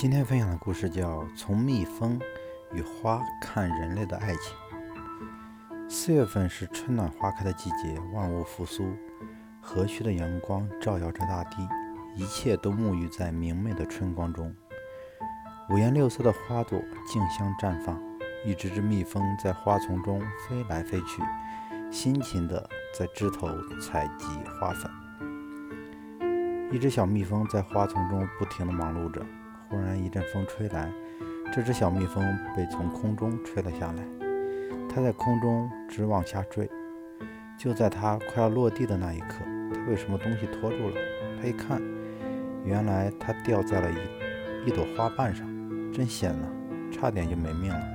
今天分享的故事叫《从蜜蜂与花看人类的爱情》。四月份是春暖花开的季节，万物复苏，和煦的阳光照耀着大地，一切都沐浴在明媚的春光中。五颜六色的花朵竞相绽放，一只只蜜蜂在花丛中飞来飞去，辛勤地在枝头采集花粉。一只小蜜蜂在花丛中不停地忙碌着。忽然一阵风吹来，这只小蜜蜂被从空中吹了下来。它在空中直往下坠。就在它快要落地的那一刻，它被什么东西拖住了。它一看，原来它掉在了一一朵花瓣上，真险呐，差点就没命了。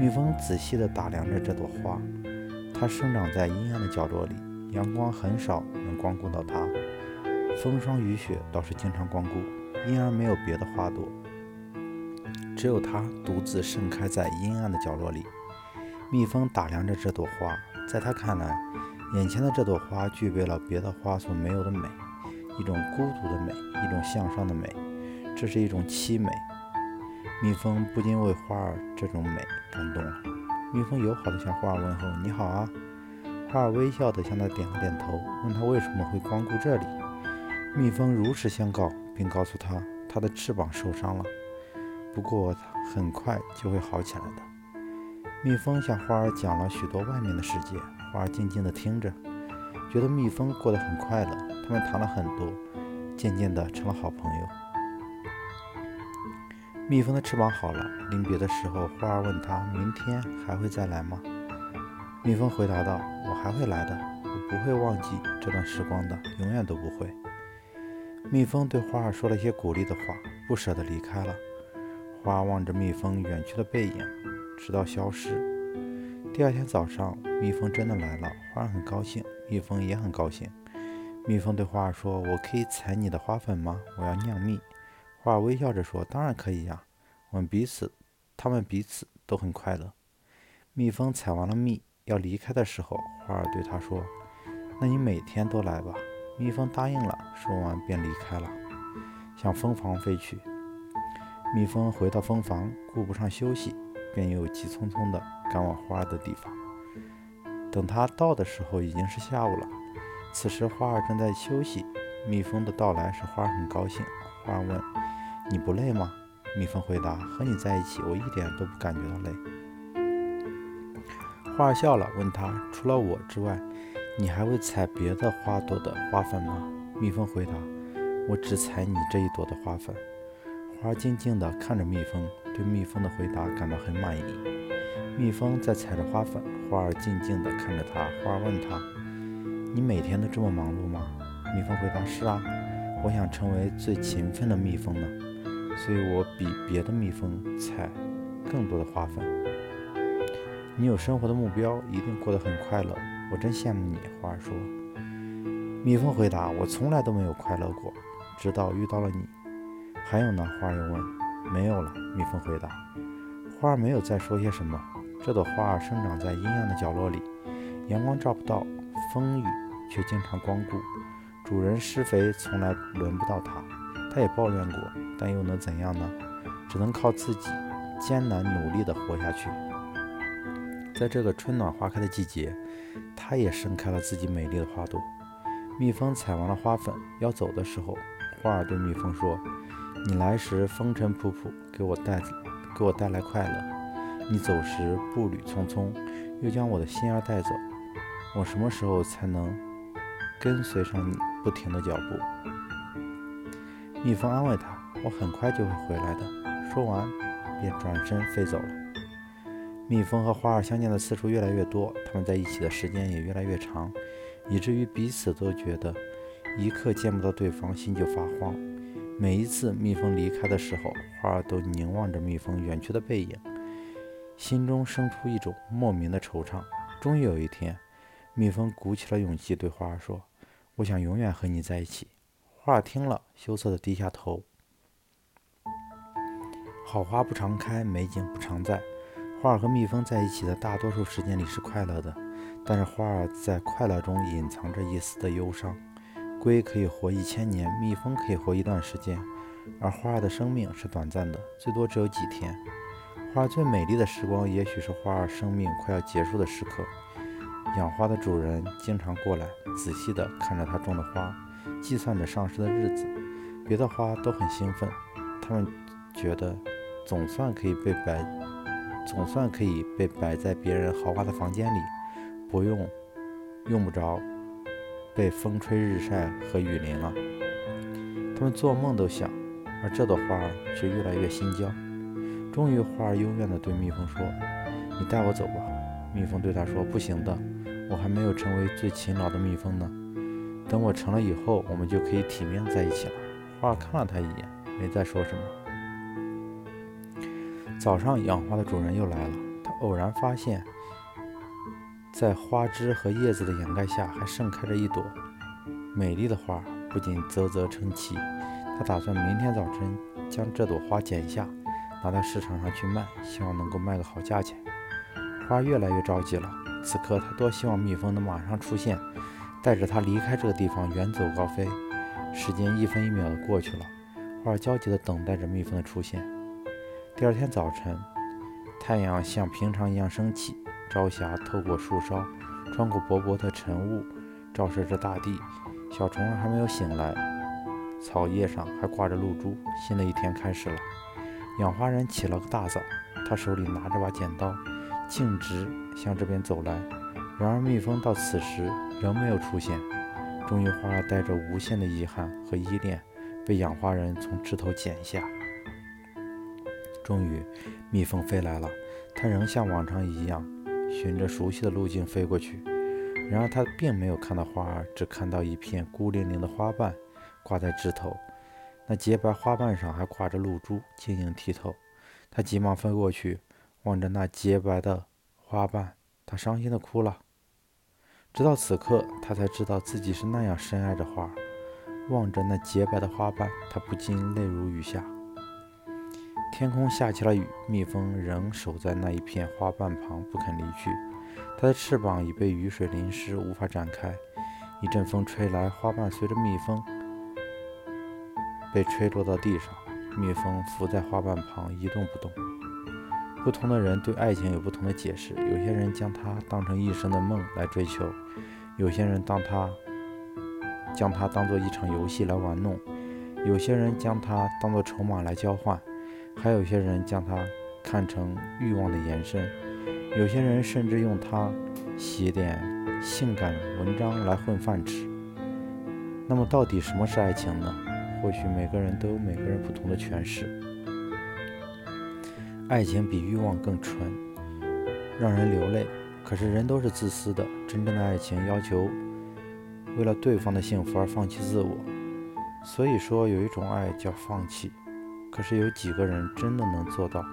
蜜蜂仔细地打量着这朵花，它生长在阴暗的角落里，阳光很少能光顾到它，风霜雨雪倒是经常光顾。因而没有别的花朵，只有它独自盛开在阴暗的角落里。蜜蜂打量着这朵花，在它看来，眼前的这朵花具备了别的花所没有的美，一种孤独的美，一种向上的美，这是一种凄美。蜜蜂不禁为花儿这种美感动了。蜜蜂友好地向花儿问候：“你好啊。”花儿微笑地向它点了点头，问他为什么会光顾这里。蜜蜂如实相告。并告诉他，他的翅膀受伤了，不过很快就会好起来的。蜜蜂向花儿讲了许多外面的世界，花儿静静地听着，觉得蜜蜂过得很快乐。他们谈了很多，渐渐地成了好朋友。蜜蜂的翅膀好了，临别的时候，花儿问他：“明天还会再来吗？”蜜蜂回答道：“我还会来的，我不会忘记这段时光的，永远都不会。”蜜蜂对花儿说了一些鼓励的话，不舍得离开了。花儿望着蜜蜂远去的背影，直到消失。第二天早上，蜜蜂真的来了，花儿很高兴，蜜蜂也很高兴。蜜蜂对花儿说：“我可以采你的花粉吗？我要酿蜜。”花儿微笑着说：“当然可以呀。”我们彼此，他们彼此都很快乐。蜜蜂采完了蜜，要离开的时候，花儿对他说：“那你每天都来吧。”蜜蜂答应了，说完便离开了，向蜂房飞去。蜜蜂回到蜂房，顾不上休息，便又急匆匆地赶往花儿的地方。等他到的时候，已经是下午了。此时花儿正在休息。蜜蜂的到来使花儿很高兴。花儿问：“你不累吗？”蜜蜂回答：“和你在一起，我一点都不感觉到累。”花儿笑了，问他：“除了我之外？”你还会采别的花朵的花粉吗？蜜蜂回答：“我只采你这一朵的花粉。”花儿静静地看着蜜蜂，对蜜蜂的回答感到很满意。蜜蜂在采着花粉，花儿静静地看着它。花儿问它：“你每天都这么忙碌吗？”蜜蜂回答：“是啊，我想成为最勤奋的蜜蜂呢，所以我比别的蜜蜂采更多的花粉。”你有生活的目标，一定过得很快乐。我真羡慕你，花儿说。蜜蜂回答：“我从来都没有快乐过，直到遇到了你。”还有呢？花儿又问。没有了，蜜蜂回答。花儿没有再说些什么。这朵花儿生长在阴暗的角落里，阳光照不到，风雨却经常光顾。主人施肥从来轮不到它，它也抱怨过，但又能怎样呢？只能靠自己艰难努力地活下去。在这个春暖花开的季节，它也盛开了自己美丽的花朵。蜜蜂采完了花粉，要走的时候，花儿对蜜蜂说：“你来时风尘仆仆，给我带给我带来快乐；你走时步履匆匆，又将我的心儿带走。我什么时候才能跟随上你不停的脚步？”蜜蜂安慰他：“我很快就会回来的。”说完，便转身飞走了。蜜蜂和花儿相见的次数越来越多，他们在一起的时间也越来越长，以至于彼此都觉得一刻见不到对方，心就发慌。每一次蜜蜂离开的时候，花儿都凝望着蜜蜂远去的背影，心中生出一种莫名的惆怅。终于有一天，蜜蜂鼓起了勇气，对花儿说：“我想永远和你在一起。”花儿听了，羞涩地低下头。好花不常开，美景不常在。花儿和蜜蜂在一起的大多数时间里是快乐的，但是花儿在快乐中隐藏着一丝的忧伤。龟可以活一千年，蜜蜂可以活一段时间，而花儿的生命是短暂的，最多只有几天。花儿最美丽的时光，也许是花儿生命快要结束的时刻。养花的主人经常过来，仔细地看着他种的花，计算着上市的日子。别的花都很兴奋，他们觉得总算可以被摆，总算可以被摆在别人豪华的房间里，不用用不着被风吹日晒和雨淋了。他们做梦都想，而这朵花却越来越心焦。终于，花儿幽怨地对蜜蜂说：“你带我走吧。”蜜蜂对他说：“不行的，我还没有成为最勤劳的蜜蜂呢。等我成了以后，我们就可以体面在一起了。”花儿看了他一眼，没再说什么。早上，养花的主人又来了。他偶然发现，在花枝和叶子的掩盖下，还盛开着一朵美丽的花，不禁啧啧称奇。他打算明天早晨将这朵花剪下。拿到市场上去卖，希望能够卖个好价钱。花越来越着急了，此刻他多希望蜜蜂能马上出现，带着他离开这个地方，远走高飞。时间一分一秒的过去了，花焦急地等待着蜜蜂的出现。第二天早晨，太阳像平常一样升起，朝霞透过树梢，穿过薄薄的晨雾，照射着大地。小虫儿还没有醒来，草叶上还挂着露珠。新的一天开始了。养花人起了个大早，他手里拿着把剪刀，径直向这边走来。然而蜜蜂到此时仍没有出现。终于，花儿带着无限的遗憾和依恋，被养花人从枝头剪下。终于，蜜蜂飞来了，它仍像往常一样，循着熟悉的路径飞过去。然而，它并没有看到花儿，只看到一片孤零零的花瓣挂在枝头。那洁白花瓣上还挂着露珠，晶莹剔透。他急忙飞过去，望着那洁白的花瓣，他伤心地哭了。直到此刻，他才知道自己是那样深爱着花儿。望着那洁白的花瓣，他不禁泪如雨下。天空下起了雨，蜜蜂仍守在那一片花瓣旁，不肯离去。它的翅膀已被雨水淋湿，无法展开。一阵风吹来，花瓣随着蜜蜂。被吹落到地上，蜜蜂伏在花瓣旁一动不动。不同的人对爱情有不同的解释，有些人将它当成一生的梦来追求，有些人当它将它当做一场游戏来玩弄，有些人将它当做筹码来交换，还有些人将它看成欲望的延伸，有些人甚至用它写点性感文章来混饭吃。那么，到底什么是爱情呢？或许每个人都有每个人不同的诠释。爱情比欲望更纯，让人流泪。可是人都是自私的，真正的爱情要求为了对方的幸福而放弃自我。所以说，有一种爱叫放弃。可是有几个人真的能做到？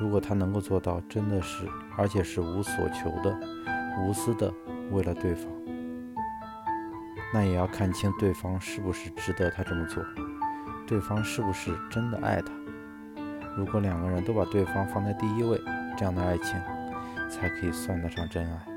如果他能够做到，真的是，而且是无所求的、无私的，为了对方。那也要看清对方是不是值得他这么做，对方是不是真的爱他。如果两个人都把对方放在第一位，这样的爱情才可以算得上真爱。